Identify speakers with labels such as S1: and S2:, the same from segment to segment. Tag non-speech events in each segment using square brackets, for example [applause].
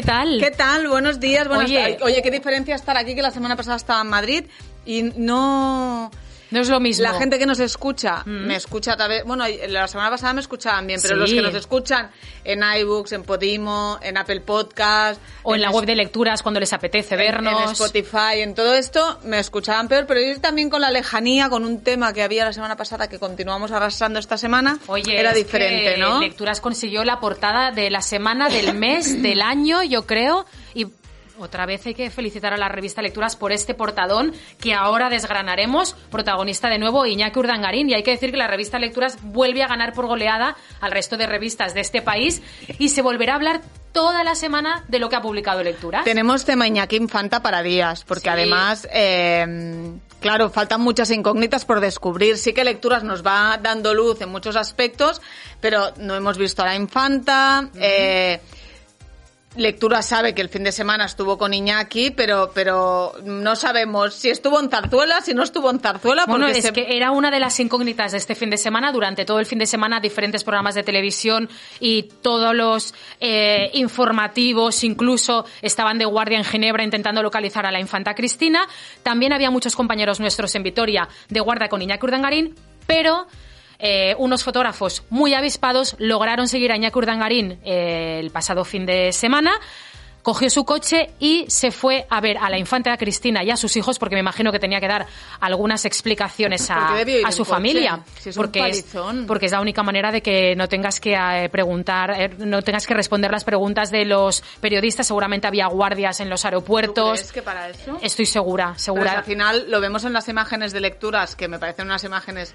S1: ¿Qué tal?
S2: ¿Qué tal? Buenos días. Buenas
S1: Oye.
S2: Oye, qué diferencia estar aquí que la semana pasada estaba en Madrid y no...
S1: No es lo mismo.
S2: La gente que nos escucha,
S1: Mm.
S2: me escucha a través... Bueno, la semana pasada me escuchaban bien, pero
S1: Sí.
S2: los que nos escuchan en iBooks, en Podimo, en Apple Podcast...
S1: O en la
S2: es-
S1: web de lecturas cuando les apetece
S2: en-
S1: vernos.
S2: En Spotify, en todo esto, me escuchaban peor, pero yo también con la lejanía, con un tema que había la semana pasada que continuamos arrastrando esta semana,
S1: Oye,
S2: era diferente, ¿no?
S1: Lecturas consiguió la portada de la semana, del mes, [coughs] del año, yo creo. Y otra vez hay que felicitar a la revista Lecturas por este portadón que ahora desgranaremos. Protagonista de nuevo Iñaki Urdangarín. Y hay que decir que la revista Lecturas vuelve a ganar por goleada al resto de revistas de este país y se volverá a hablar toda la semana de lo que ha publicado Lecturas.
S2: Tenemos tema Iñaki Infanta para días, porque
S1: Sí.
S2: además, eh, claro, faltan muchas incógnitas por descubrir. Sí que Lecturas nos va dando luz en muchos aspectos, pero no hemos visto a la Infanta. eh, Lectura sabe que el fin de semana estuvo con Iñaki, pero, pero no sabemos si estuvo en Zarzuela, si no estuvo en Zarzuela.
S1: Bueno,
S2: porque
S1: es
S2: se-
S1: que era una de las incógnitas de este fin de semana. Durante todo el fin de semana, diferentes programas de televisión y todos los eh, informativos, incluso estaban de guardia en Ginebra intentando localizar a la infanta Cristina. También había muchos compañeros nuestros en Vitoria de guardia con Iñaki Urdangarín, pero eh, unos fotógrafos muy avispados lograron seguir a Iñaki Urdangarín eh, el pasado fin de semana. Cogió su coche y se fue a ver a la infanta Cristina y a sus hijos, porque me imagino que tenía que dar algunas explicaciones a,
S2: Porque
S1: su familia.
S2: si es
S1: porque, porque es la única manera de que no tengas que eh, preguntar, eh, no tengas que responder las preguntas de los periodistas. Seguramente había guardias en los
S2: ¿Tú
S1: aeropuertos.
S2: crees que para eso?
S1: Estoy segura, segura.
S2: al final lo vemos en las imágenes de lecturas, que me parecen unas imágenes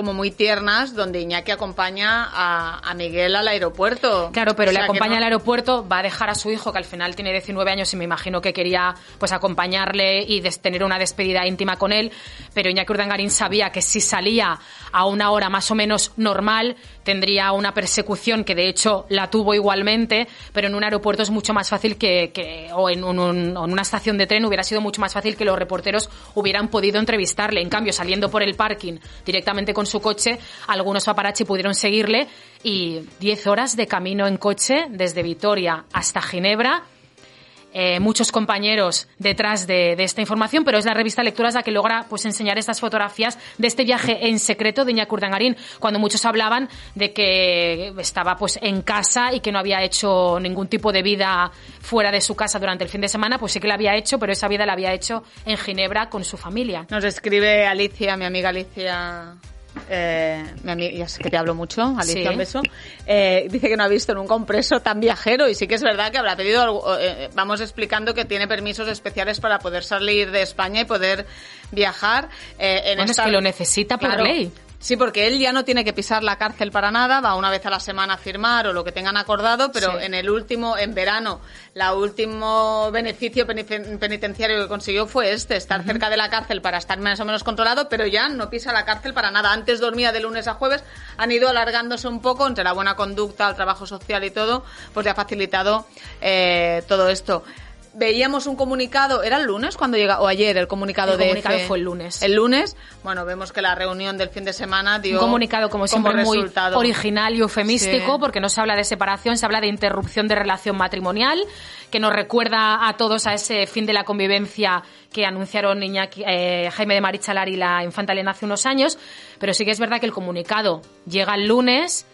S2: como muy tiernas, donde Iñaki acompaña a, a Miguel al aeropuerto.
S1: Claro, pero
S2: O
S1: le
S2: sea,
S1: acompaña
S2: no-
S1: al aeropuerto, va a dejar a su hijo, que al final tiene 19 años y me imagino que quería pues acompañarle y des- tener una despedida íntima con él, pero Iñaki Urdangarín sabía que si salía a una hora más o menos normal, tendría una persecución que de hecho la tuvo igualmente, pero en un aeropuerto es mucho más fácil que, o, en en una estación de tren hubiera sido mucho más fácil que los reporteros hubieran podido entrevistarle. En cambio, saliendo por el parking directamente con su coche, algunos paparazzi pudieron seguirle y 10 horas de camino en coche desde Vitoria hasta Ginebra. Eh, muchos compañeros detrás de, de esta información, pero es la revista Lecturas la que logra pues enseñar estas fotografías de este viaje en secreto de Iñaki Urdangarín, cuando muchos hablaban de que estaba pues en casa y que no había hecho ningún tipo de vida fuera de su casa durante el fin de semana, pues sí que la había hecho, pero esa vida la había hecho en Ginebra con su familia.
S2: Nos escribe Alicia, mi amiga Alicia. Eh, mi ami- ya sé que te hablo mucho, Alicia,
S1: Sí.
S2: un beso. Eh, dice que no ha visto nunca un preso tan viajero y sí que es verdad que habrá pedido, algo- eh, vamos explicando que tiene permisos especiales para poder salir de España y poder viajar. eh, en
S1: Bueno, es que lo necesita por
S2: Claro.
S1: ley.
S2: Sí, porque él ya no tiene que pisar la cárcel para nada, va una vez a la semana a firmar o lo que tengan acordado, pero
S1: Sí.
S2: en el último, en verano, la último beneficio peniten- penitenciario que consiguió fue este, estar cerca de la cárcel para estar más o menos controlado, pero ya no pisa la cárcel para nada. Antes dormía de lunes a jueves, han ido alargándose un poco entre la buena conducta, el trabajo social y todo, pues ya ha facilitado eh, todo esto. Veíamos un comunicado, ¿era el lunes cuando llega o ayer el comunicado
S1: El
S2: de
S1: comunicado fue el lunes.
S2: El lunes, bueno, vemos que la reunión del fin de semana dio
S1: Un comunicado, como siempre, muy
S2: resultado.
S1: original y eufemístico,
S2: Sí.
S1: porque no se habla de separación, se habla de interrupción de relación matrimonial, que nos recuerda a todos a ese fin de la convivencia que anunciaron Iñaki- eh, Jaime de Marichalar y la infanta Elena hace unos años. Pero sí que es verdad que el comunicado llega el lunes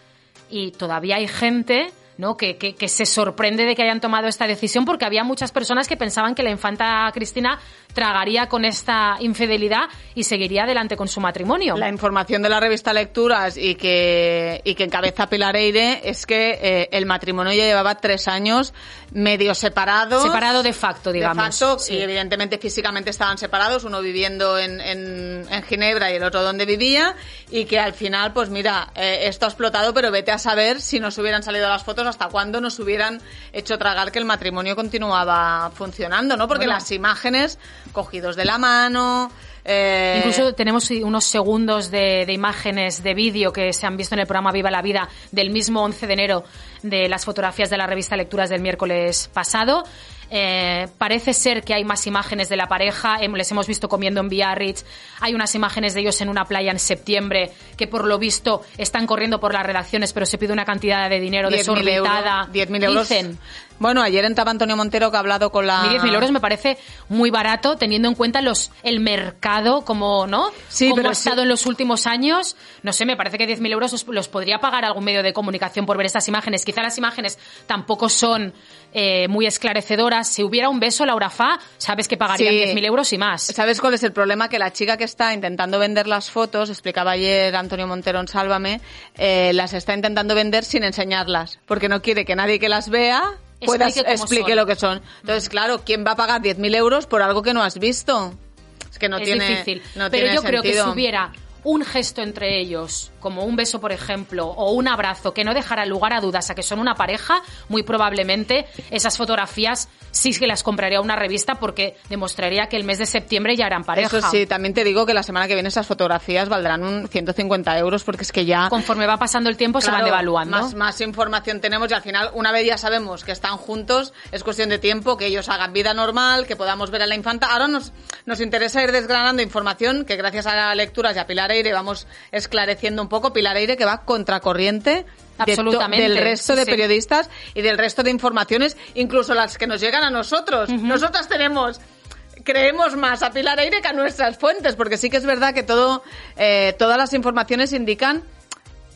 S1: y todavía hay gente ¿no? Que, que, que se sorprende de que hayan tomado esta decisión porque había muchas personas que pensaban que la infanta Cristina tragaría con esta infidelidad y seguiría adelante con su matrimonio.
S2: La información de la revista Lecturas y que, y que encabeza Pilar Eire es que eh, el matrimonio ya llevaba tres años medio separados.
S1: Separado de facto, digamos.
S2: De facto,
S1: Sí.
S2: y evidentemente físicamente estaban separados, uno viviendo en, en, en Ginebra y el otro donde vivía, y que al final, pues mira, eh, esto ha explotado, pero vete a saber si nos hubieran salido las fotos, hasta cuándo nos hubieran hecho tragar que el matrimonio continuaba funcionando, ¿no? Porque
S1: Bueno.
S2: las imágenes cogidos de la mano... eh,
S1: Incluso tenemos unos segundos de, de imágenes de vídeo que se han visto en el programa Viva la Vida del mismo 11 de enero de las fotografías de la revista Lecturas del miércoles pasado. Eh, parece ser que hay más imágenes de la pareja, les hemos visto comiendo en Biarritz, hay unas imágenes de ellos en una playa en septiembre que por lo visto están corriendo por las redacciones pero se pide una cantidad de dinero
S2: 10.000
S1: desorbitada.
S2: euros. 10.000 euros.
S1: Dicen.
S2: Bueno, ayer entraba Antonio Montero que ha hablado con la...
S1: A mí 10.000 euros me parece muy barato teniendo en cuenta los el mercado como no
S2: Sí,
S1: como ha
S2: sí.
S1: estado en los últimos años no sé me parece que 10.000 euros los, los podría pagar algún medio de comunicación por ver estas imágenes quizá las imágenes tampoco son eh, muy esclarecedoras si hubiera un beso Laura Fa sabes que pagarían
S2: Sí.
S1: 10.000 euros y más
S2: ¿Sabes cuál es el problema? Que la chica que está intentando vender las fotos, explicaba ayer Antonio Montero en Sálvame, eh, las está intentando vender sin enseñarlas, porque no quiere que nadie que las vea pueda
S1: Explique
S2: lo que son. Entonces, claro, ¿quién va a pagar 10.000 euros por algo que no has visto? Es que no
S1: es
S2: tiene
S1: difícil
S2: no
S1: pero
S2: tiene
S1: yo creo que si
S2: sentido.
S1: hubiera un gesto entre ellos, como un beso, por ejemplo, o un abrazo que no dejara lugar a dudas a que son una pareja, muy probablemente esas fotografías sí que las compraría una revista porque demostraría que el mes de septiembre ya eran pareja.
S2: Eso sí, también te digo que la semana que viene esas fotografías valdrán un 150 euros porque es que ya...
S1: Conforme va pasando el tiempo se van
S2: Claro,
S1: devaluando.
S2: Más, más información tenemos y al final, una vez ya sabemos que están juntos, es cuestión de tiempo que ellos hagan vida normal, que podamos ver a la infanta. Ahora nos, nos interesa ir desgranando información que gracias a lecturas y a Pilar Vamos esclareciendo un poco. Pilar Eire que va contracorriente de
S1: Absolutamente,
S2: del resto de
S1: sí.
S2: periodistas y del resto de informaciones, incluso las que nos llegan a nosotros. Nosotras tenemos creemos más a Pilar Eire que a nuestras fuentes, porque sí que es verdad que todo, eh, todas las informaciones indican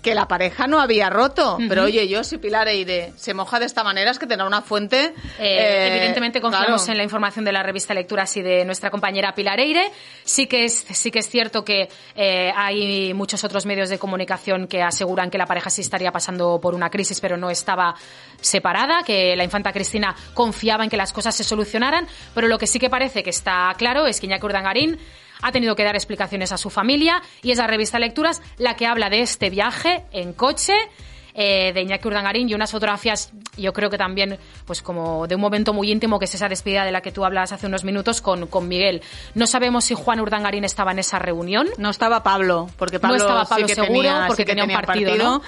S2: que la pareja no había roto. Pero oye, yo si Pilar Eire se moja de esta manera es que tendrá una fuente.
S1: Eh,
S2: eh,
S1: evidentemente confiamos
S2: claro.
S1: en la información de la revista Lecturas y de nuestra compañera Pilar Eire. Sí que es, sí que es cierto que eh, hay muchos otros medios de comunicación que aseguran que la pareja sí estaría pasando por una crisis, pero no estaba separada, que la infanta Cristina confiaba en que las cosas se solucionaran, pero lo que sí que parece que está claro es que Iñaki Urdangarín ha tenido que dar explicaciones a su familia y es la revista Lecturas la que habla de este viaje en coche eh, de Iñaki Urdangarín y unas fotografías, yo creo que también, pues como de un momento muy íntimo, que es esa despedida de la que tú hablas hace unos minutos con, con Miguel. No sabemos si Juan Urdangarín estaba en esa reunión.
S2: No estaba Pablo, porque Pablo
S1: No estaba Pablo
S2: sí que
S1: seguro,
S2: tenía,
S1: porque
S2: sí que
S1: tenía un
S2: tenía
S1: partido, ¿no?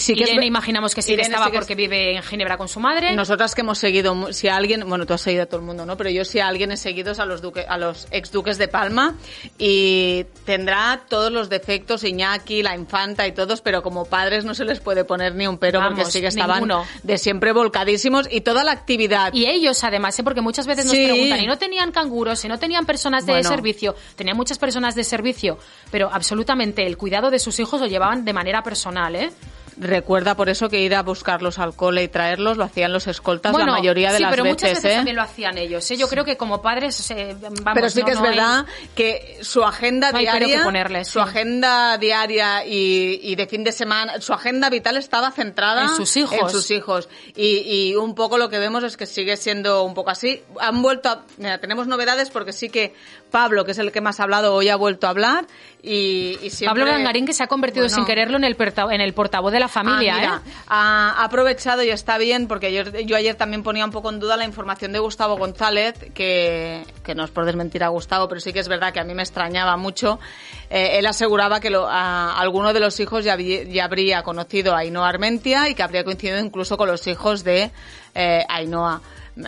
S2: Sí que es
S1: Irene
S2: ver-
S1: imaginamos que sí
S2: Irene
S1: estaba
S2: sí que es-
S1: porque vive en Ginebra con su madre.
S2: Nosotras que hemos seguido, si a alguien, bueno, tú has seguido a todo el mundo, ¿no? Pero yo si a alguien he seguido es a los duque, a los ex duques de Palma y tendrá todos los defectos, Iñaki, la infanta y todos, pero como padres no se les puede poner ni un pero porque
S1: Vamos,
S2: sí que estaban
S1: ninguno.
S2: de siempre volcadísimos y toda la actividad.
S1: Y ellos, además, ¿eh? porque muchas veces nos preguntan, ¿y no tenían canguros? ¿Y no tenían personas de
S2: Bueno.
S1: servicio? Tenían muchas personas de servicio, pero absolutamente el cuidado de sus hijos lo llevaban de manera personal, ¿eh?
S2: Recuerda por eso que ir a buscarlos al cole y traerlos lo hacían los escoltas
S1: Bueno,
S2: la mayoría de
S1: sí,
S2: las
S1: pero
S2: veces,
S1: muchas veces
S2: ¿eh?
S1: también lo hacían ellos. ¿eh? Yo creo que como padres, eh, vamos,
S2: Pero sí
S1: no-
S2: que es
S1: no hay-
S2: verdad que su agenda
S1: No pero
S2: diaria,
S1: que ponerle,
S2: su
S1: sí.
S2: agenda diaria y, y de fin de semana, su agenda vital estaba centrada
S1: En sus hijos.
S2: En sus hijos. Y, y un poco lo que vemos es que sigue siendo un poco así. Han vuelto a, mira, tenemos novedades porque sí que Pablo, que es el que más ha hablado, hoy ha vuelto a hablar y, y siempre...
S1: Pablo Rangarín que se ha convertido
S2: Bueno.
S1: sin quererlo en el, en el portavoz de la familia,
S2: Ah, mira,
S1: ¿eh?
S2: ha, ha aprovechado y está bien, porque yo, yo ayer también ponía un poco en duda la información de Gustavo González, que, que no es por desmentir a Gustavo, pero sí que es verdad que a mí me extrañaba mucho. Eh, él aseguraba que lo- a- alguno de los hijos ya, ya habría conocido a Ainhoa Armentia y que habría coincidido incluso con los hijos de eh, Ainhoa.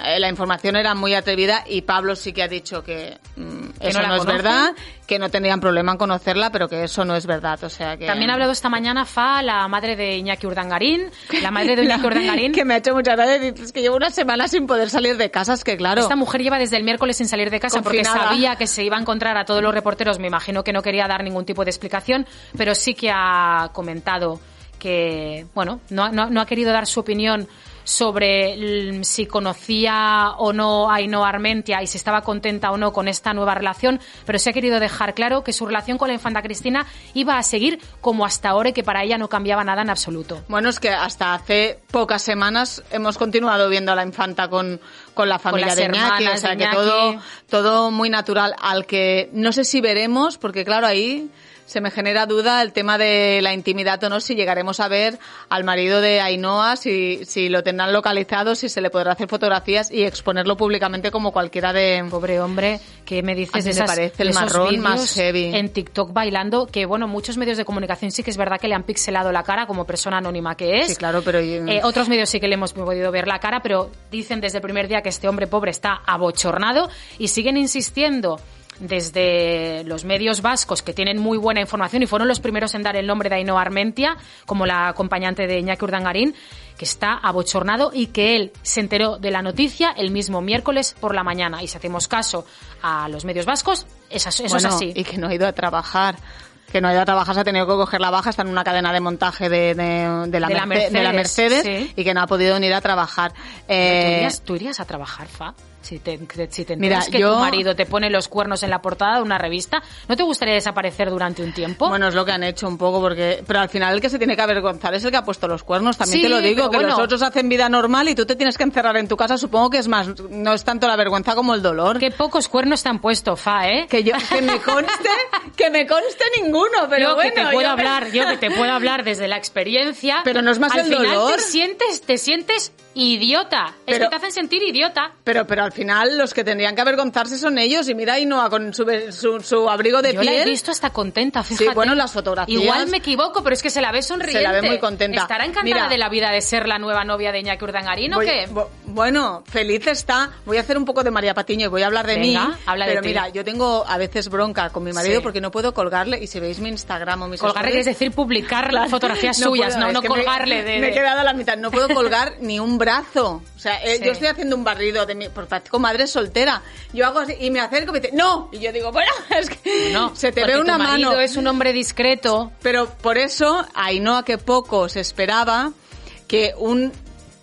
S2: Eh, La información era muy atrevida y Pablo sí que ha dicho que mm,
S1: Que
S2: eso
S1: no
S2: es verdad, que no tendrían problema en conocerla, pero que eso no es verdad. O sea que
S1: También ha hablado esta mañana Fa, la madre de Iñaki Urdangarín, la madre de [laughs] Iñaki Urdangarín.
S2: que me ha hecho mucha gracia. Dices que llevo una semana sin poder salir de casa, es que claro.
S1: Esta mujer lleva desde el miércoles sin salir de casa porque sabía que se iba a encontrar a todos los reporteros. Me imagino que no quería dar ningún tipo de explicación, pero sí que ha comentado que, bueno, no, no, no ha querido dar su opinión sobre si conocía o no a Ainhoa Armentia y si estaba contenta o no con esta nueva relación, pero sí ha querido dejar claro que su relación con la infanta Cristina iba a seguir como hasta ahora y que para ella no cambiaba nada en absoluto.
S2: Bueno, es que hasta hace pocas semanas hemos continuado viendo a la infanta con, con la familia de Iñaki, o sea
S1: de
S2: que todo, todo muy natural, al que no sé si veremos, porque claro, ahí se me genera duda el tema de la intimidad o no, si llegaremos a ver al marido de Ainhoa, si, si lo tendrán localizado, si se le podrá hacer fotografías y exponerlo públicamente como cualquiera de...
S1: Pobre hombre, que me dices
S2: me
S1: esas-
S2: parece el marrón más heavy.
S1: en TikTok bailando, que bueno, muchos medios de comunicación sí que es verdad que le han pixelado la cara como persona anónima que es.
S2: Sí, claro, pero...
S1: Eh, otros medios sí que le hemos podido ver la cara, pero dicen desde el primer día que este hombre pobre está abochornado y siguen insistiendo desde los medios vascos que tienen muy buena información y fueron los primeros en dar el nombre de Ainhoa Armentia como la acompañante de Iñaki Urdangarín, que está abochornado y que él se enteró de la noticia el mismo miércoles por la mañana. Y si hacemos caso a los medios vascos, eso, eso
S2: Bueno,
S1: es así.
S2: Y que no ha ido a trabajar. Que no ha ido a trabajar, se ha tenido que coger la baja, está en una cadena de montaje de, de, de la,
S1: De la
S2: Merce- de la
S1: Mercedes,
S2: Mercedes
S1: sí.
S2: y que no ha podido ni ir a trabajar.
S1: ¿Tú,
S2: Eh,
S1: irías, tú irías a trabajar, Fa? Si te, si te
S2: Mira,
S1: que
S2: yo-
S1: tu marido te pone los cuernos en la portada de una revista, ¿no te gustaría desaparecer durante un tiempo?
S2: Bueno, es lo que han hecho un poco, porque pero al final el que se tiene que avergonzar es el que ha puesto los cuernos. También
S1: Sí,
S2: te lo digo, que
S1: bueno.
S2: los otros hacen vida normal y tú te tienes que encerrar en tu casa. Supongo que es más, no es tanto la vergüenza como el dolor.
S1: Qué pocos cuernos te han puesto, Fa, ¿eh?
S2: Que yo, que me conste, [laughs] que me conste ninguno, pero
S1: yo
S2: bueno.
S1: que te puedo
S2: yo-
S1: hablar, yo que te puedo hablar desde la experiencia.
S2: Pero no es más
S1: Al
S2: el
S1: final
S2: dolor.
S1: te sientes, te sientes idiota. es
S2: Pero-
S1: que te hacen sentir idiota.
S2: Pero, pero al final los que tendrían que avergonzarse son ellos. Y mira Ainhoa con su, su, su abrigo de
S1: Yo la he
S2: piel.
S1: visto hasta contenta, fíjate.
S2: bueno, las fotografías-
S1: Igual me equivoco, pero es que se la ve sonriente.
S2: Se la ve muy contenta.
S1: ¿Estará encantada
S2: Mira.
S1: de la vida de ser la nueva novia de Iñaki Urdangarín o qué?
S2: Bueno, feliz está. Voy a hacer un poco de María Patiño y voy a hablar de
S1: Venga,
S2: mí.
S1: habla
S2: pero mira, yo tengo a veces bronca con mi marido
S1: Sí.
S2: porque no puedo colgarle. Y si veis mi Instagram o mis
S1: Colgarle es decir, publicar
S2: Claro.
S1: fotografías [laughs] suyas,
S2: puedo,
S1: no, no
S2: que me-
S1: colgarle de...
S2: Me he quedado a la mitad. No puedo [laughs] colgar ni un brazo. O sea, eh,
S1: Sí.
S2: yo estoy haciendo un barrido de mi, por parezco madre soltera. Yo hago así y me acerco y me dice, no. Y yo digo, bueno, [laughs] es que
S1: No,
S2: se te ve una
S1: tu marido
S2: mano.
S1: es un hombre discreto.
S2: Pero por eso, Ainhoa que poco se esperaba que un-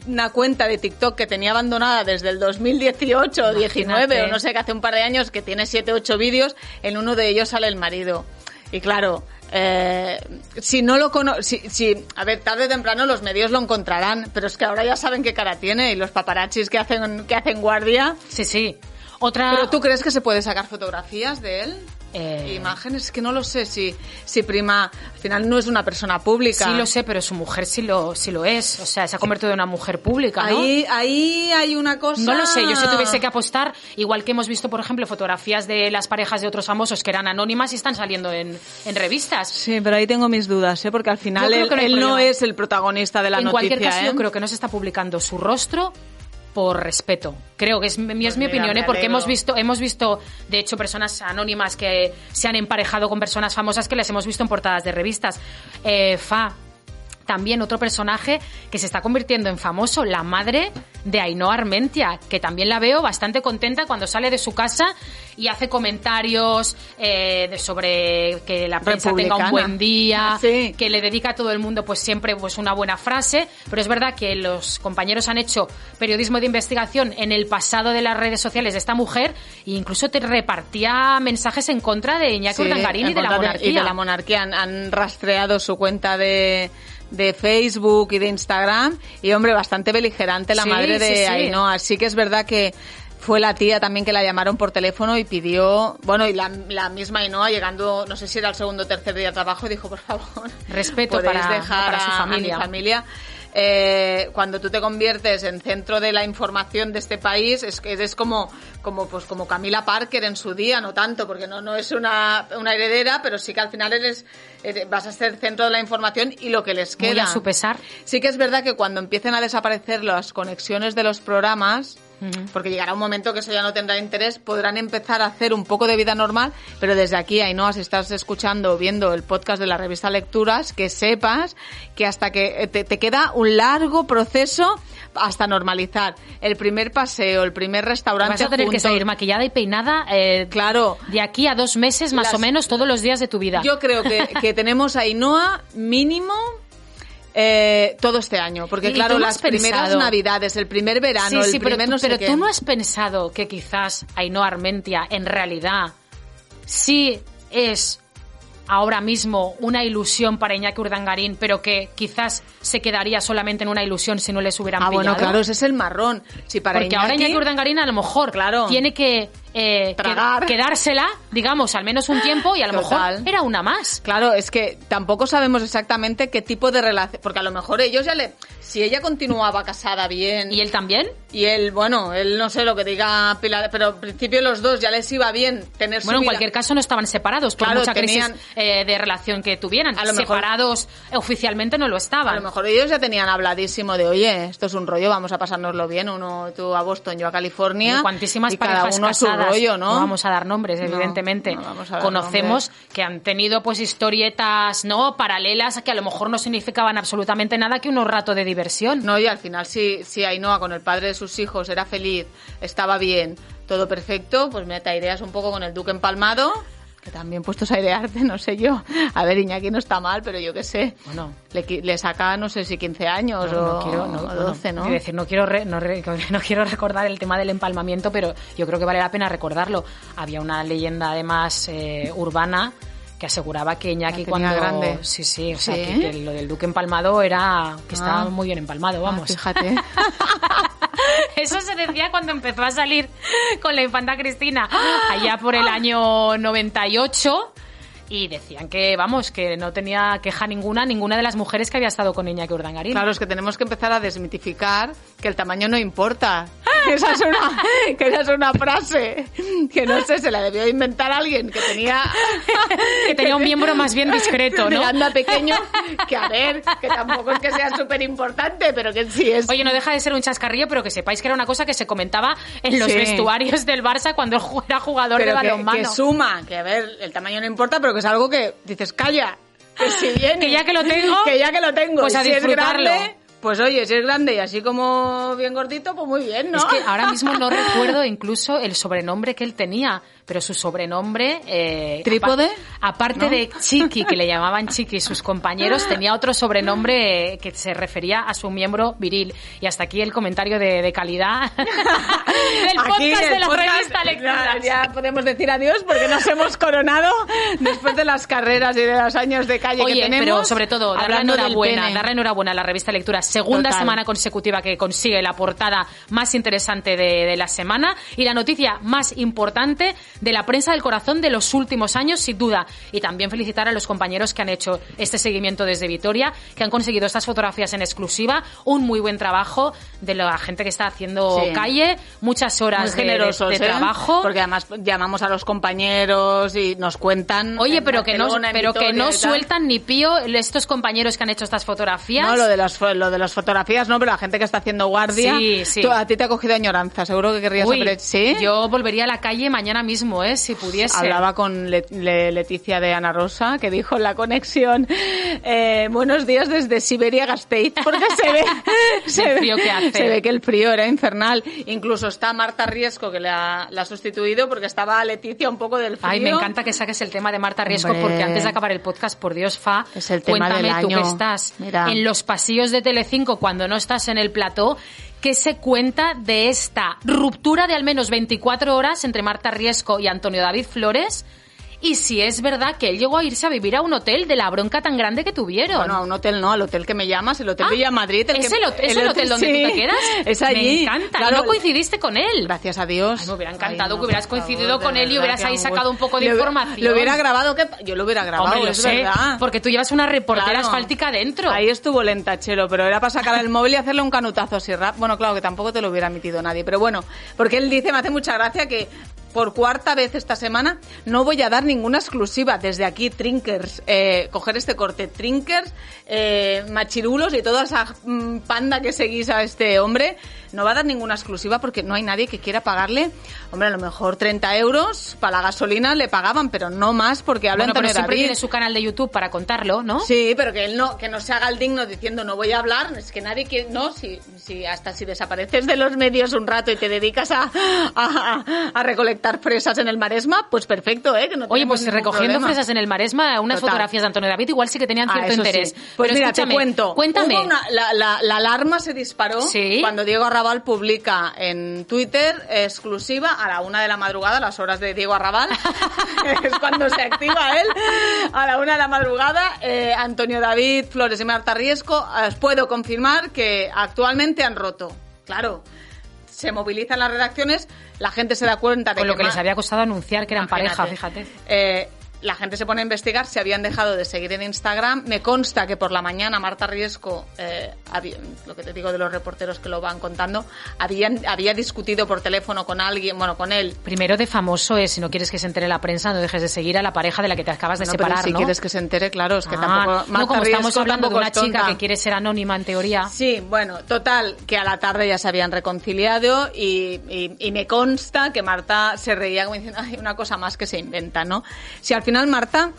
S2: una cuenta de TikTok que tenía abandonada desde el 2018 o 19
S1: Imagínate.
S2: o no sé, que hace un par de años, que tiene 7 8 vídeos, en uno de ellos sale el marido. Y claro, eh, si no lo cono si, si, a ver, tarde o temprano los medios lo encontrarán, pero es que ahora ya saben qué cara tiene y los paparazzis que hacen, que hacen guardia.
S1: Sí, sí. Otra...
S2: ¿Pero tú crees que se puede sacar fotografías de él?
S1: Eh,
S2: Imágenes, que no lo sé si, si Prima al final no es una persona pública.
S1: Sí lo sé, pero su mujer sí lo, sí lo es. O sea, se ha convertido en una mujer pública, ¿no?
S2: Ahí, ahí hay una cosa.
S1: No lo sé, yo si tuviese que apostar, igual que hemos visto, por ejemplo, fotografías de las parejas de otros famosos que eran anónimas y están saliendo en, en revistas.
S2: Sí, pero ahí tengo mis dudas, ¿eh? porque al final
S1: creo
S2: él,
S1: que no
S2: él no es el protagonista de la
S1: en
S2: noticia.
S1: cualquier caso,
S2: ¿eh?
S1: yo creo que no se está publicando su rostro por respeto. Creo que es, mi- es mi
S2: Pues mira,
S1: opinión, ¿eh? porque hemos visto, hemos visto, de hecho, personas anónimas que se han emparejado con personas famosas que les hemos visto en portadas de revistas. Eh, Fa, también otro personaje que se está convirtiendo en famoso, la madre de Ainhoa Armentia, que también la veo bastante contenta cuando sale de su casa y hace comentarios eh, de- sobre que la prensa tenga un buen día,
S2: Sí.
S1: que le dedica a todo el mundo pues siempre pues una buena frase, pero es verdad que los compañeros han hecho periodismo de investigación en el pasado de las redes sociales de esta mujer e incluso te repartía mensajes en contra de Iñaki
S2: Sí,
S1: Urdangarín y de la monarquía.
S2: Y de la monarquía. Han, han rastreado su cuenta de, de Facebook y de Instagram. Y, hombre, bastante beligerante la
S1: Sí,
S2: madre de
S1: sí, sí.
S2: Ainhoa. Así que es verdad que fue la tía también que la llamaron por teléfono y pidió, bueno, y la, la misma Ainhoa llegando, no sé si era el segundo o tercer día de trabajo, dijo, por favor,
S1: Respeto para-
S2: dejar
S1: para su
S2: a mi
S1: familia".
S2: Eh, cuando tú te conviertes en centro de la información de este país, es que eres como, como, pues, como Camila Parker en su día, no tanto, porque no, no es una, una heredera, pero sí que al final eres, eres- vas a ser centro de la información y lo que les
S1: Muy
S2: queda.
S1: a su pesar.
S2: Sí que es verdad que cuando empiecen a desaparecer las conexiones de los programas, porque llegará un momento que eso ya no tendrá interés, podrán empezar a hacer un poco de vida normal, pero desde aquí, Ainhoa, si estás escuchando o viendo el podcast de la revista Lecturas, que sepas que hasta que eh, te, te queda un largo proceso hasta normalizar. El primer paseo, el primer restaurante
S1: Vas a tener que
S2: juntos.
S1: salir maquillada y peinada eh,
S2: Claro.
S1: de aquí a dos meses más
S2: Las-
S1: o menos todos los días de tu vida.
S2: Yo creo que, que tenemos a Ainhoa mínimo eh, todo este año. Porque
S1: ¿Y
S2: claro, las primeras
S1: pensado?
S2: navidades, el primer verano,
S1: Sí, sí,
S2: el
S1: pero,
S2: primer
S1: tú,
S2: no sé
S1: pero
S2: qué.
S1: tú no has pensado que quizás Ainhoa Armentia en realidad sí es ahora mismo una ilusión para Iñaki Urdangarín, pero que quizás se quedaría solamente en una ilusión si no les hubieran
S2: Ah, bueno, claro, ese es el marrón. Si para
S1: Porque ahora Iñaki Urdangarín a lo mejor
S2: Claro.
S1: tiene que eh,
S2: Tragar.
S1: que- quedársela, digamos, al menos un tiempo y a lo
S2: Total.
S1: mejor era una más.
S2: Claro, es que tampoco sabemos exactamente qué tipo de relación, porque a lo mejor ellos ya le, si ella continuaba casada bien
S1: ¿Y él también?
S2: y él, bueno, él no sé lo que diga Pilar, pero al principio los dos ya les iba bien tener su
S1: Bueno, en
S2: vida.
S1: cualquier caso no estaban separados por
S2: Claro,
S1: mucha crisis
S2: tenían-
S1: eh, de relación que tuvieran.
S2: A lo mejor-
S1: separados eh, oficialmente no lo
S2: A
S1: estaban.
S2: lo mejor ellos ya tenían habladísimo de, oye, esto es un rollo, vamos a pasárnoslo bien, uno tú a Boston, yo a California.
S1: Y cuantísimas
S2: y cada
S1: parejas
S2: uno a su
S1: casadas,
S2: rollo, ¿no?
S1: vamos a dar nombres,
S2: No,
S1: evidentemente.
S2: no a dar
S1: Conocemos
S2: nombres.
S1: que han tenido pues historietas no paralelas que a lo mejor no significaban absolutamente nada que unos rato de diversión.
S2: No, y al final, si, si Ainhoa con el padre de sus hijos era feliz, estaba bien, todo perfecto, pues me te aireas un poco con el duque empalmado, que también puestos a airearte, [laughs] no sé yo. A ver, Iñaki no está mal, pero yo qué sé.
S1: Bueno.
S2: Le, le saca, no sé si 15 años
S1: No,
S2: o,
S1: no quiero, no,
S2: o
S1: bueno,
S2: 12, ¿no?
S1: quiero decir, no quiero, re- no, re- [laughs] no quiero recordar el tema del empalmamiento, pero yo creo que vale la pena recordarlo. Había una leyenda además eh, urbana que aseguraba que Iñaki cuando
S2: grande.
S1: sí sí o sea
S2: ¿Sí?
S1: que, que lo del duque empalmado era que estaba
S2: Ah.
S1: muy bien empalmado
S2: Ah,
S1: vamos
S2: fíjate. [laughs]
S1: Eso se decía cuando empezó a salir con la infanta Cristina, allá por el año 98. Y decían que, vamos, que no tenía queja ninguna, ninguna de las mujeres que había estado con Iñaki Urdangarín.
S2: Claro, es que tenemos que empezar a desmitificar que el tamaño no importa. [laughs] Esa es una, que esa es una frase que no sé, se la debió inventar alguien que tenía [laughs]
S1: que tenía un miembro más bien discreto, ¿no?
S2: Anda pequeño, que a ver, que tampoco es que sea súper importante, pero que sí es.
S1: Oye, no deja de ser un chascarrillo, pero que sepáis que era una cosa que se comentaba en los
S2: Sí.
S1: vestuarios del Barça cuando [laughs] era jugador
S2: pero
S1: de
S2: que,
S1: balonmano.
S2: que suma, que a ver, el tamaño no importa, pero que es algo que dices, calla, que si viene, [laughs]
S1: Que ya que lo tengo, [laughs]
S2: que ya que lo tengo,
S1: pues a
S2: si es
S1: disfrutarlo.
S2: grande, pues oye, si es grande y así como bien gordito, pues muy bien, ¿no?
S1: Es que ahora [laughs] mismo no recuerdo incluso el sobrenombre que él tenía, pero su sobrenombre... Eh,
S2: ¿Trípode?
S1: apa- aparte
S2: ¿No?
S1: de Chiqui, que le llamaban Chiqui sus compañeros, [laughs] tenía otro sobrenombre eh, que se refería a su miembro viril. Y hasta aquí el comentario de, de calidad [laughs] del podcast
S2: el
S1: de la
S2: podcast,
S1: revista Lecturas.
S2: Ya, ya podemos decir adiós porque nos hemos coronado después de las carreras y de los años de calle que
S1: Oye,
S2: tenemos.
S1: pero sobre todo, darle enhorabuena, darle enhorabuena a la revista Lectura. Segunda
S2: Total.
S1: semana consecutiva que consigue la portada más interesante de, de la semana y la noticia más importante de la prensa del corazón de los últimos años, sin duda. Y también felicitar a los compañeros que han hecho este seguimiento desde Vitoria, que han conseguido estas fotografías en exclusiva. Un muy buen trabajo de la gente que está haciendo
S2: Sí.
S1: calle, muchas horas
S2: muy
S1: de- de-
S2: generosos
S1: de,
S2: ¿eh?
S1: trabajo.
S2: porque además llamamos a los compañeros y nos cuentan
S1: Oye, pero que no, pero que no sueltan ni pío estos compañeros que han hecho estas fotografías.
S2: no lo de las lo de las fotografías no pero la gente que está haciendo guardia
S1: Sí, sí.
S2: Tú- a ti te ha cogido añoranza seguro que querrías
S1: Uy,
S2: sí
S1: Yo volvería a la calle mañana mismo, ¿eh? Si pudiese.
S2: Hablaba con Le- Le- Leticia de Ana Rosa, que dijo en la conexión, eh, buenos días desde Siberia Gasteiz, porque se ve, [laughs] se,
S1: El
S2: ve-
S1: frío que hace.
S2: se ve que el frío era infernal. Incluso está Marta Riesco, que la, la ha sustituido, porque estaba Leticia un poco del frío.
S1: Ay, me encanta que saques el tema de Marta Riesco
S2: Hombre.
S1: porque antes de acabar el podcast, por Dios, Fa,
S2: Es el tema
S1: cuéntame
S2: del
S1: tú que estás
S2: Mira.
S1: en los pasillos de Telecinco cuando no estás en el plató, ¿qué se cuenta de esta ruptura de al menos 24 horas entre Marta Riesco y Antonio David Flores? Y si es verdad que él llegó a irse a vivir a un hotel de la bronca tan grande que tuvieron.
S2: Bueno, a un hotel no, al hotel que me llamas, el Hotel
S1: Ah,
S2: Villa Madrid. El
S1: ¿Es
S2: que-
S1: el, hotel, es el hotel donde
S2: sí,
S1: tú te quedas? [laughs]
S2: Es allí.
S1: Me encanta.
S2: Claro,
S1: no coincidiste con él.
S2: Gracias a Dios.
S1: Ay, me hubiera encantado
S2: Ay, no,
S1: que hubieras coincidido con él y hubieras ahí sacado un poco de
S2: Lo-
S1: información.
S2: Lo hubiera grabado, que yo lo hubiera grabado,
S1: Hombre, lo
S2: es
S1: sé,
S2: verdad.
S1: porque tú llevas una reportera
S2: Claro.
S1: asfáltica dentro.
S2: Ahí estuvo lentachero, pero era para sacar el [laughs] móvil y hacerle un canutazo así rap. Bueno, claro que tampoco te lo hubiera emitido nadie, pero bueno, porque él dice, me hace mucha gracia que por cuarta vez esta semana no voy a dar ninguna exclusiva. Desde aquí, Trinkers, eh, coger este corte, Trinkers, eh, Machirulos y toda esa mm, panda que seguís a este hombre, no va a dar ninguna exclusiva porque no hay nadie que quiera pagarle, hombre, a lo mejor 30 euros para la gasolina le pagaban, pero no más porque habla
S1: bueno, pero
S2: Antonio
S1: siempre
S2: David.
S1: tiene su canal de YouTube para contarlo, ¿no?
S2: Sí, pero que él no, que no se haga el digno diciendo no voy a hablar, es que nadie quiere, no, si, si hasta si desapareces de los medios un rato y te dedicas a, a, a recolectar fresas en el Maresma, pues perfecto, ¿eh? Que no
S1: Oye, pues recogiendo
S2: problema.
S1: fresas en el Maresma, unas
S2: Total.
S1: fotografías de Antonio David igual sí que tenían
S2: Ah,
S1: cierto
S2: eso sí.
S1: interés.
S2: Pues
S1: Pero
S2: mira, te cuento.
S1: Cuéntame.
S2: Una- la, la- la alarma se disparó
S1: Sí.
S2: cuando Diego Arrabal publica en Twitter exclusiva a la una de la madrugada, las horas de Diego Arrabal. [laughs] es cuando se activa él. A la una de la madrugada, eh, Antonio David, Flores y Marta Riesco, os puedo confirmar que actualmente han roto. Claro. Se movilizan las redacciones, la gente se da cuenta de
S1: Con lo
S2: que
S1: que
S2: ma-
S1: les había costado anunciar que eran pareja,
S2: Imagínate.
S1: fíjate.
S2: Eh, la gente se pone a investigar si habían dejado de seguir en Instagram. Me consta que por la mañana Marta Riesco, eh, había- lo que te digo de los reporteros que lo van contando, habían, había discutido por teléfono con alguien, bueno, con él.
S1: Primero de famoso es, si no quieres que se entere la prensa, no dejes de seguir a la pareja de la que te acabas de
S2: pero
S1: separar,
S2: si
S1: ¿no?
S2: quieres que se entere, claro, es que
S1: Ah,
S2: tampoco.
S1: no,
S2: Marta
S1: como estamos
S2: Riesco
S1: hablando de una chica que quiere ser anónima en teoría.
S2: Sí, bueno, total, que a la tarde ya se habían reconciliado y, y- y me consta que Marta se reía como diciendo, ay, una cosa más que se inventa, ¿no? Si al final Marta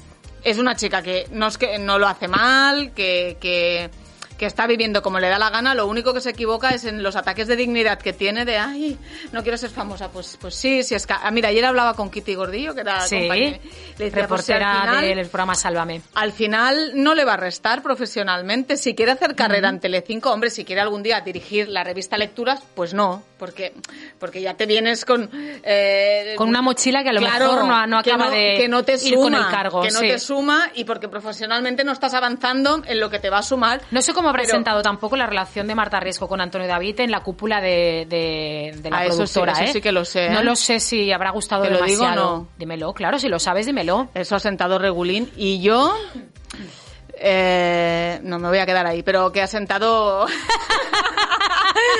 S2: es una chica que no, es que no lo hace mal, que, que, que está viviendo como le da la gana, lo único que se equivoca es en los ataques de dignidad que tiene de, ay, no quiero ser famosa. Pues, pues sí, sí es que... ah, mira, ayer hablaba con Kitty Gordillo, que era
S1: Sí,
S2: compañera. Le decía, pues si
S1: reportera
S2: final-
S1: del programa Sálvame.
S2: al final no le va a restar profesionalmente. Si quiere hacer carrera en Telecinco, hombre, si quiere algún día dirigir la revista Lecturas, pues no, porque, porque ya te vienes con... eh,
S1: Con una mochila que a lo
S2: claro,
S1: mejor no, no
S2: que
S1: acaba
S2: no-
S1: de
S2: que no te
S1: ir
S2: suma,
S1: con el cargo.
S2: Que no
S1: sí.
S2: te suma y porque profesionalmente no estás avanzando en lo que te va a sumar.
S1: No sé cómo habrá
S2: Pero-
S1: sentado tampoco la relación de Marta Riesco con Antonio David en la cúpula de, de, de la
S2: Ah, eso sí,
S1: productora.
S2: eso
S1: ¿eh?
S2: sí que lo sé, ¿eh?
S1: No lo sé si habrá gustado
S2: ¿Te lo digo
S1: demasiado.
S2: no?
S1: Dímelo, claro, si lo sabes, dímelo.
S2: Eso ha sentado regulín y yo... eh, no me voy a quedar ahí, pero que ha sentado...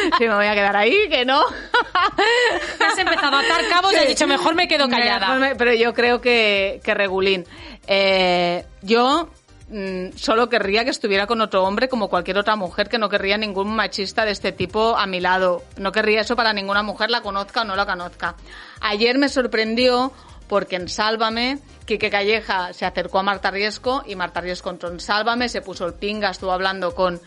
S2: [laughs] sí, me voy a quedar ahí, que no. [laughs]
S1: Has empezado a atar cabos y has dicho, mejor me quedo [laughs] callada.
S2: Me- pero yo creo que, que regulín. Eh, yo mm, solo querría que estuviera con otro hombre como cualquier otra mujer, que no querría ningún machista de este tipo a mi lado. No querría eso para ninguna mujer, la conozca o no la conozca. Ayer me sorprendió porque en Sálvame, Quique Calleja se acercó a Marta Riesco y Marta Riesco entró en Sálvame, se puso el pinga, estuvo hablando con...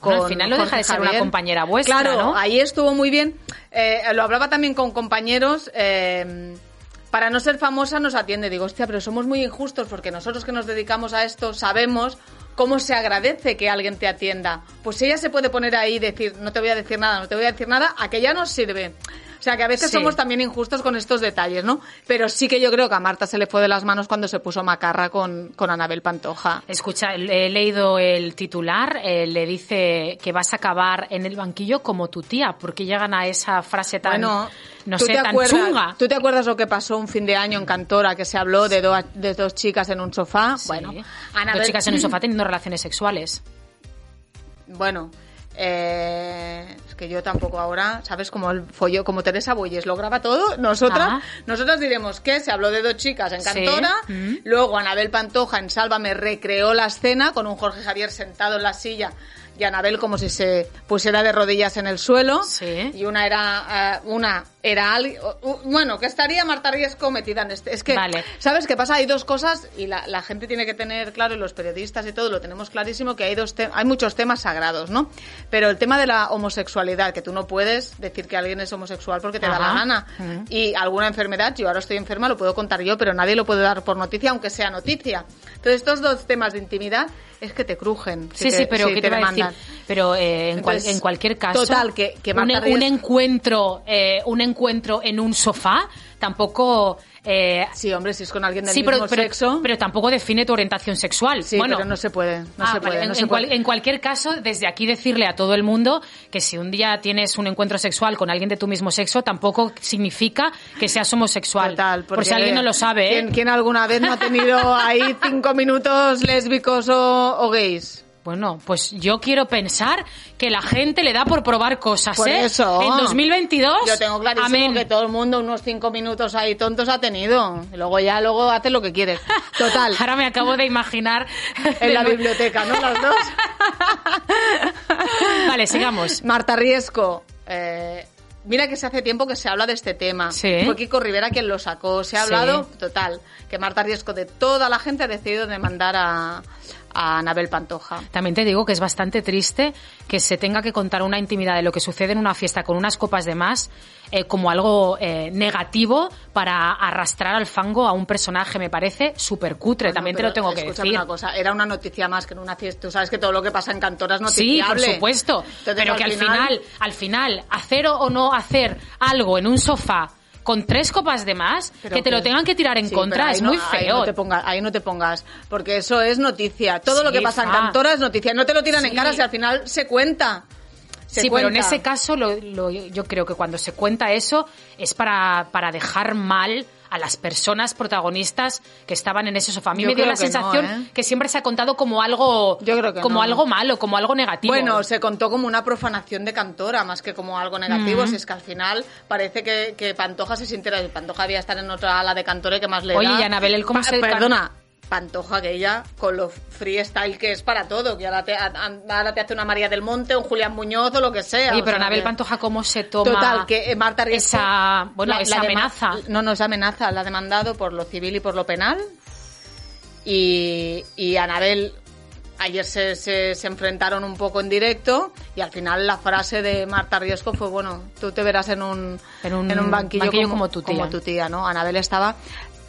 S1: Bueno, al
S2: con
S1: final no deja de ser una compañera vuestra,
S2: Claro,
S1: ¿no?
S2: ahí estuvo muy bien. Eh, lo hablaba también con compañeros. eh, para no ser famosa nos atiende. Digo, hostia, pero somos muy injustos porque nosotros que nos dedicamos a esto sabemos cómo se agradece que alguien te atienda. Pues ella se puede poner ahí y decir, no te voy a decir nada, no te voy a decir nada, a que ya nos sirve. O sea, que a veces
S1: Sí.
S2: somos también injustos con estos detalles, ¿no? Pero sí que yo creo que a Marta se le fue de las manos cuando se puso macarra con, con Anabel Pantoja.
S1: Escucha, he leído el titular, eh, le dice que vas a acabar en el banquillo como tu tía, porque llegan a esa frase tan,
S2: Bueno,
S1: no
S2: ¿tú
S1: sé, tan
S2: acuerdas,
S1: chunga.
S2: ¿Tú te acuerdas lo que pasó un fin de año en Cantora, que se habló de, do- de dos chicas en un sofá?
S1: Sí.
S2: Bueno,
S1: Dos
S2: Anabel-
S1: chicas en un sofá [laughs] teniendo relaciones sexuales.
S2: Bueno, eh, es que yo tampoco ahora, ¿sabes? Como el follo, como Teresa Boyes lo graba todo, nosotras,
S1: Ah.
S2: nosotras diremos que se habló de dos chicas en
S1: Sí.
S2: Cantora,
S1: Mm.
S2: luego Anabel Pantoja en Sálvame recreó la escena con un Jorge Javier sentado en la silla y Anabel como si se pusiera de rodillas en el suelo.
S1: Sí.
S2: y una era eh, una era alguien bueno que estaría Marta Riesco metida en este es que
S1: Vale.
S2: sabes qué pasa hay dos cosas y la, la gente tiene que tener claro y los periodistas y todo lo tenemos clarísimo que hay dos te- hay muchos temas sagrados no pero el tema de la homosexualidad que tú no puedes decir que alguien es homosexual porque te da la gana. Y alguna enfermedad yo ahora estoy enferma lo puedo contar yo pero nadie lo puede dar por noticia aunque sea noticia. Entonces estos dos temas de intimidad es que te crujen si
S1: Sí,
S2: te-
S1: sí, pero
S2: si
S1: ¿qué te, iba a decir? Pero eh, en, cual- en cualquier caso,
S2: total, que- que
S1: un,
S2: Ries-
S1: encuentro, eh, un encuentro en un sofá tampoco. eh,
S2: sí hombre si es con alguien del
S1: sí,
S2: mismo
S1: pero, pero,
S2: sexo
S1: pero tampoco define tu orientación sexual.
S2: sí
S1: bueno,
S2: pero no se puede no
S1: Ah,
S2: se
S1: vale.
S2: puede
S1: en,
S2: no se
S1: en cual-
S2: puede.
S1: en cualquier caso, desde aquí decirle a todo el mundo que si un día tienes un encuentro sexual con alguien de tu mismo sexo, tampoco significa que seas homosexual.
S2: Total,
S1: por si alguien no lo sabe, ¿eh?
S2: ¿quién, quién alguna vez no ha tenido ahí cinco minutos lésbicos o, o gays?
S1: Bueno, pues yo quiero pensar que la gente le da por probar cosas,
S2: Por
S1: ¿eh?
S2: eso.
S1: En 2022.
S2: Yo tengo clarísimo
S1: amén.
S2: que todo el mundo unos cinco minutos ahí tontos ha tenido. Y luego ya, luego hace lo que quiere. Total. [laughs]
S1: Ahora me acabo de imaginar. [laughs]
S2: en la biblioteca, ¿no? Las dos. [laughs]
S1: Vale, sigamos.
S2: Marta Riesco. eh, mira que se hace tiempo que se habla de este tema.
S1: Sí.
S2: Fue Kiko Rivera quien lo sacó. Se ha
S1: Sí.
S2: hablado, total, que Marta Riesco de toda la gente ha decidido demandar a, a Anabel Pantoja.
S1: También te digo que es bastante triste que se tenga que contar una intimidad de lo que sucede en una fiesta con unas copas de más eh, como algo eh, negativo para arrastrar al fango a un personaje. Me parece súper cutre, también te lo tengo que decir.
S2: una cosa, era una noticia más que en una fiesta. Tú sabes que todo lo que pasa en Cantora es
S1: Sí,
S2: noticiable.
S1: por supuesto.
S2: Entonces,
S1: pero que al final, al final, hacer o no hacer algo en un sofá con tres copas de más,
S2: Pero
S1: que te lo tengan que tirar en
S2: Sí,
S1: contra,
S2: ahí
S1: es
S2: no-
S1: muy
S2: Ahí
S1: feo.
S2: no, te pongas, ahí no te pongas, porque eso es noticia. Todo lo que pasa en
S1: fa.
S2: Cantora es noticia. No te lo tiran en cara si al final se cuenta. Se
S1: sí, pero en ese caso lo- lo- yo creo que cuando se cuenta eso es para, para dejar mal a las personas protagonistas que estaban en ese sofá. A mí
S2: Yo
S1: me dio la
S2: no,
S1: sensación
S2: ¿eh?
S1: que siempre se ha contado como algo
S2: Yo creo que
S1: como
S2: no.
S1: algo malo, como algo negativo.
S2: Bueno, se contó como una profanación de Cantora, más que como algo negativo. Si es que al final parece que, que Pantoja se sintiera. Pantoja había estar en otra ala de Cantora y que más le
S1: Oye,
S2: da.
S1: y Anabel, ¿el cómo
S2: Pa-
S1: se-
S2: Perdona. Pantoja que ella con lo freestyle que es para todo, que ahora te, ahora te hace una María del Monte, un Julián Muñoz o lo que sea. O
S1: pero Anabel Pantoja cómo se toma
S2: Total, que eh, Marta Riesco...
S1: esa, bueno,
S2: la-
S1: esa
S2: la
S1: amenaza.
S2: No, no es amenaza, la ha demandado por lo civil y por lo penal. Y, y Anabel ayer se, se, se enfrentaron un poco en directo y al final la frase de Marta Riesco fue, bueno, tú te verás en un,
S1: En un
S2: banquillo,
S1: banquillo como tu tía.
S2: Como tu tía, ¿no? Anabel estaba...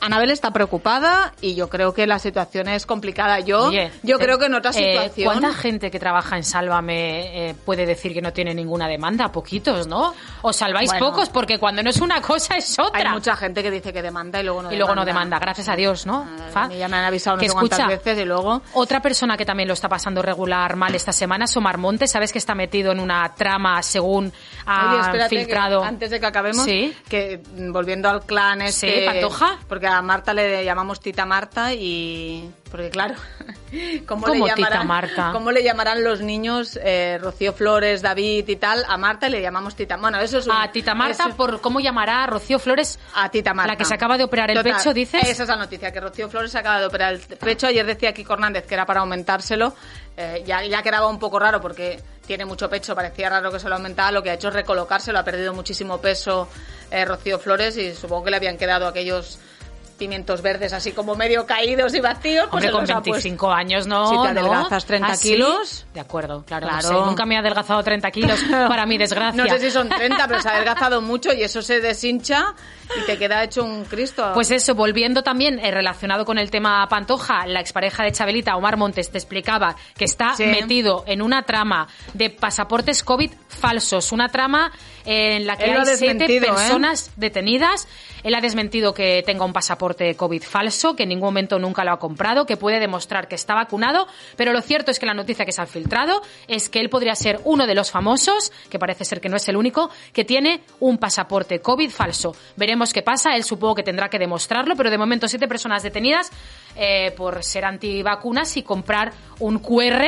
S2: Anabel está preocupada y yo creo que la situación es complicada. Yo,
S1: Oye,
S2: yo
S1: eh,
S2: creo que en otra
S1: eh,
S2: situación...
S1: ¿Cuánta gente que trabaja en Sálvame eh, puede decir que no tiene ninguna demanda? Poquitos, ¿no? Os salváis
S2: Bueno.
S1: pocos porque cuando no es una cosa es otra.
S2: Hay mucha gente que dice que demanda y luego no
S1: y luego no demanda, gracias a Dios, ¿no?
S2: Ya me han avisado no
S1: que
S2: sé cuántas
S1: escucha,
S2: veces y luego...
S1: Otra persona que también lo está pasando regular mal esta semana es Omar Montes. Sabes que está metido en una trama según ha
S2: Oye, espérate, que
S1: filtrado.
S2: antes de que acabemos,
S1: Sí.
S2: que mm, volviendo al clan este...
S1: Sí, Pantoja.
S2: Porque a Marta le llamamos Tita Marta y... Porque claro, ¿cómo, [laughs]
S1: ¿Cómo
S2: le
S1: Tita
S2: llamarán,
S1: Marta? [laughs]
S2: ¿cómo le llamarán los niños eh, Rocío Flores, David y tal? A Marta le llamamos Tita... Bueno, eso es un...
S1: A Tita Marta,
S2: eso-
S1: por cómo llamará a Rocío Flores.
S2: A Tita Marta.
S1: La que se acaba de operar el
S2: Total,
S1: pecho, dices.
S2: Esa es la noticia, que Rocío Flores se acaba de operar el pecho. Ayer decía Kiko Hernández que era para aumentárselo. Eh, ya, ya quedaba un poco raro porque tiene mucho pecho, parecía raro que se lo aumentara. Lo que ha hecho es recolocárselo, ha perdido muchísimo peso eh, Rocío Flores y supongo que le habían quedado aquellos pimientos verdes así como medio caídos y vacíos. pues
S1: Hombre, con
S2: los ha puesto.
S1: 25 años, ¿no?
S2: Si te adelgazas 30
S1: ¿Ah, sí?
S2: kilos.
S1: De acuerdo, claro.
S2: Claro.
S1: no sé, nunca me he adelgazado 30 kilos, [laughs] para mi desgracia.
S2: No sé si son 30, pero se ha adelgazado mucho y eso se deshincha y te queda hecho un Cristo.
S1: Pues eso, volviendo también eh, relacionado con el tema Pantoja, la expareja de Chabelita, Omar Montes, te explicaba que está
S2: Sí.
S1: metido en una trama de pasaportes COVID falsos, una trama en la que
S2: Él
S1: hay
S2: ha
S1: siete
S2: ¿eh?
S1: personas detenidas. Él ha desmentido que tenga un pasaporte COVID falso, que en ningún momento nunca lo ha comprado, que puede demostrar que está vacunado, pero lo cierto es que la noticia que se ha filtrado es que él podría ser uno de los famosos, que parece ser que no es el único, que tiene un pasaporte COVID falso. Veremos qué pasa, él supongo que tendrá que demostrarlo, pero de momento siete personas detenidas eh, por ser antivacunas y comprar un QR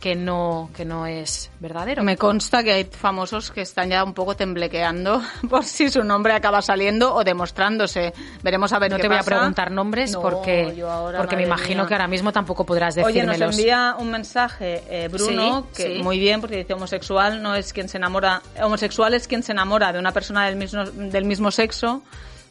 S1: que no, que no es verdadero.
S2: Me consta que hay famosos que están ya un poco temblequeando [laughs] por si su nombre acaba saliendo o demostrándose. Veremos a ver
S1: No
S2: qué
S1: te voy a preguntar nombres
S2: No,
S1: porque,
S2: ahora,
S1: porque me imagino
S2: mía.
S1: que ahora mismo tampoco podrás
S2: Oye,
S1: decírmelos.
S2: nos envía un mensaje eh, Bruno,
S1: Sí,
S2: que
S1: sí.
S2: muy bien, porque dice homosexual no es quien se enamora, homosexual es quien se enamora de una persona del mismo, del mismo sexo,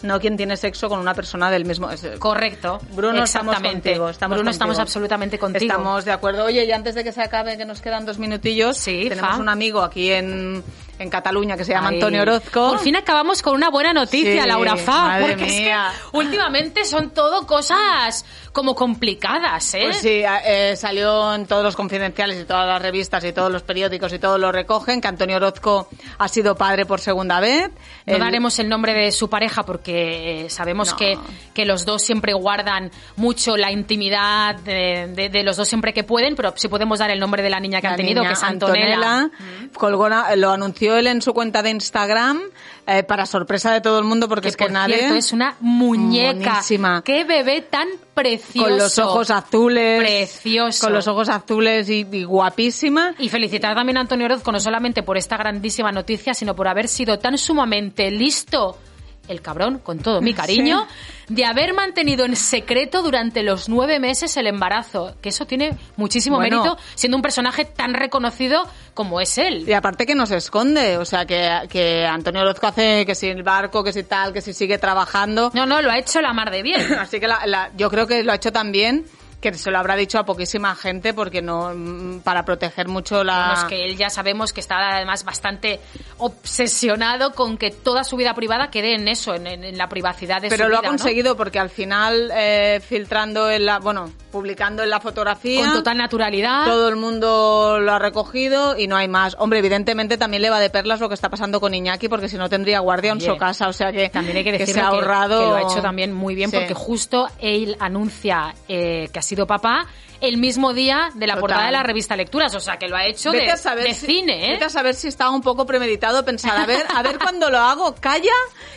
S2: no quien tiene sexo con una persona del mismo es-
S1: Correcto.
S2: Bruno, estamos contigo. Estamos
S1: Bruno,
S2: contigo.
S1: estamos absolutamente contigo.
S2: Estamos de acuerdo. Oye, y antes de que se acabe, que nos quedan dos minutillos,
S1: Sí,
S2: tenemos
S1: fa.
S2: un amigo aquí en, en Cataluña que se llama
S1: Ay.
S2: Antonio Orozco.
S1: Por fin acabamos con una buena noticia,
S2: Sí,
S1: Laura Fa, porque
S2: mía.
S1: es que últimamente son todo cosas como complicadas, ¿eh?
S2: Pues sí, eh, salió en todos los confidenciales y todas las revistas y todos los periódicos y todos lo recogen que Antonio Orozco ha sido padre por segunda vez.
S1: No
S2: El-
S1: daremos el nombre de su pareja porque eh, sabemos
S2: No.
S1: que, que los dos siempre guardan mucho la intimidad de, de- de los dos siempre que pueden, pero sí podemos dar el nombre de la niña que
S2: la
S1: han tenido,
S2: niña
S1: que es Antonella.
S2: colgó na- lo anunció él en su cuenta de Instagram eh, para sorpresa de todo el mundo porque
S1: Que
S2: es que
S1: por
S2: nadie
S1: cierto es una muñeca.
S2: Monísima.
S1: Qué bebé tan precioso.
S2: con los ojos azules
S1: Precioso.
S2: con los ojos azules y, y guapísima
S1: Y felicitar también a Antonio Orozco no solamente por esta grandísima noticia, sino por haber sido tan sumamente listo, el cabrón, con todo mi [laughs] cariño, de haber mantenido en secreto durante los nueve meses el embarazo. Que eso tiene muchísimo
S2: Bueno.
S1: mérito, siendo un personaje tan reconocido como es él.
S2: Y aparte que no se esconde, o sea, que, que Antonio Orozco hace que si el barco, que si tal, que si sigue trabajando.
S1: No, no, lo ha hecho la mar de bien. [laughs]
S2: Así que la- la- yo creo que lo ha hecho también que se lo habrá dicho a poquísima gente porque no mm, para proteger mucho la
S1: que él ya sabemos que está además bastante obsesionado con que toda su vida privada quede en eso, en, en- en la privacidad de
S2: pero
S1: su
S2: lo ha conseguido porque al final eh, filtrando en la bueno publicando en la fotografía
S1: Con total naturalidad.
S2: todo el mundo lo ha recogido y no hay más hombre evidentemente también le va de perlas lo que está pasando con Iñaki porque si no tendría guardia en su casa o sea que
S1: También hay que decir
S2: se ha ahorrado
S1: que lo ha hecho también muy bien
S2: Sí.
S1: porque justo él anuncia eh, que ha sido papá el mismo día de la
S2: Total.
S1: portada de la revista Lecturas, o sea que lo ha hecho
S2: Vete
S1: de,
S2: a saber
S1: de
S2: si-
S1: cine, ¿eh?
S2: Vete a saber si estaba un poco premeditado pensar, a ver, a ver cuando lo hago, calla,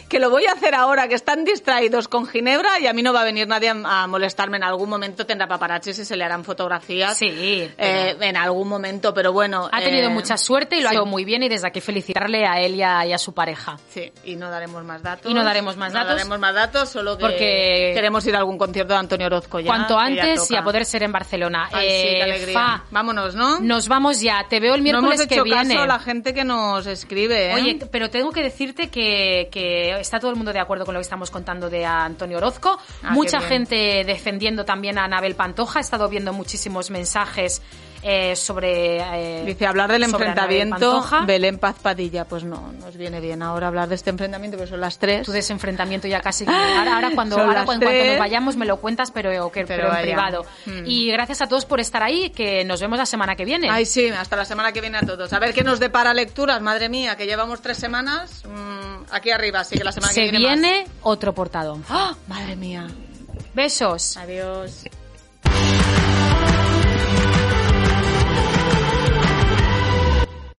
S2: que lo voy a hacer ahora, que están distraídos con Ginebra y a mí no va a venir nadie a, a molestarme. En algún momento tendrá paparazzis y se le harán fotografías.
S1: Sí,
S2: eh, en algún momento, pero bueno.
S1: Ha tenido
S2: eh,
S1: mucha suerte y lo ha
S2: sí.
S1: hecho muy bien y desde aquí felicitarle a él y a, y a su pareja.
S2: Sí, y no daremos más datos.
S1: Y no daremos más
S2: No
S1: datos.
S2: daremos más datos, solo que
S1: Porque-
S2: queremos ir a algún concierto de Antonio Orozco ya.
S1: Cuanto
S2: que ya
S1: antes y a poder ser en Barcelona.
S2: Ay, sí,
S1: Eh,
S2: qué alegría.
S1: Fa,
S2: Vámonos, ¿no?
S1: nos vamos ya. Te veo el
S2: no hemos
S1: miércoles
S2: hecho
S1: que viene.
S2: caso a la gente que nos escribe, ¿eh?
S1: Oye, pero tengo que decirte que, que está todo el mundo de acuerdo con lo que estamos contando de Antonio Orozco.
S2: Ah,
S1: Mucha gente defendiendo también a Anabel Pantoja. He estado viendo muchísimos mensajes eh, sobre. eh,
S2: Dice, hablar del enfrentamiento. Belén Paz Padilla. Pues no, nos viene bien ahora hablar de este enfrentamiento, porque son las tres.
S1: Tu desenfrentamiento ya casi. Ahora, ahora cuando, [laughs] ahora cuando, cuando nos vayamos me lo cuentas, pero, que-
S2: Pero
S1: pero en privado.
S2: Mm.
S1: Y gracias a todos por estar ahí, que nos vemos la semana que viene.
S2: Ay, sí, hasta la semana que viene a todos. A ver qué nos depara lecturas, madre mía, que llevamos tres semanas mm, aquí arriba, así que la semana
S1: Se
S2: que viene
S1: viene otro portado.
S2: más. ¡Ah! Madre mía.
S1: Besos.
S2: Adiós.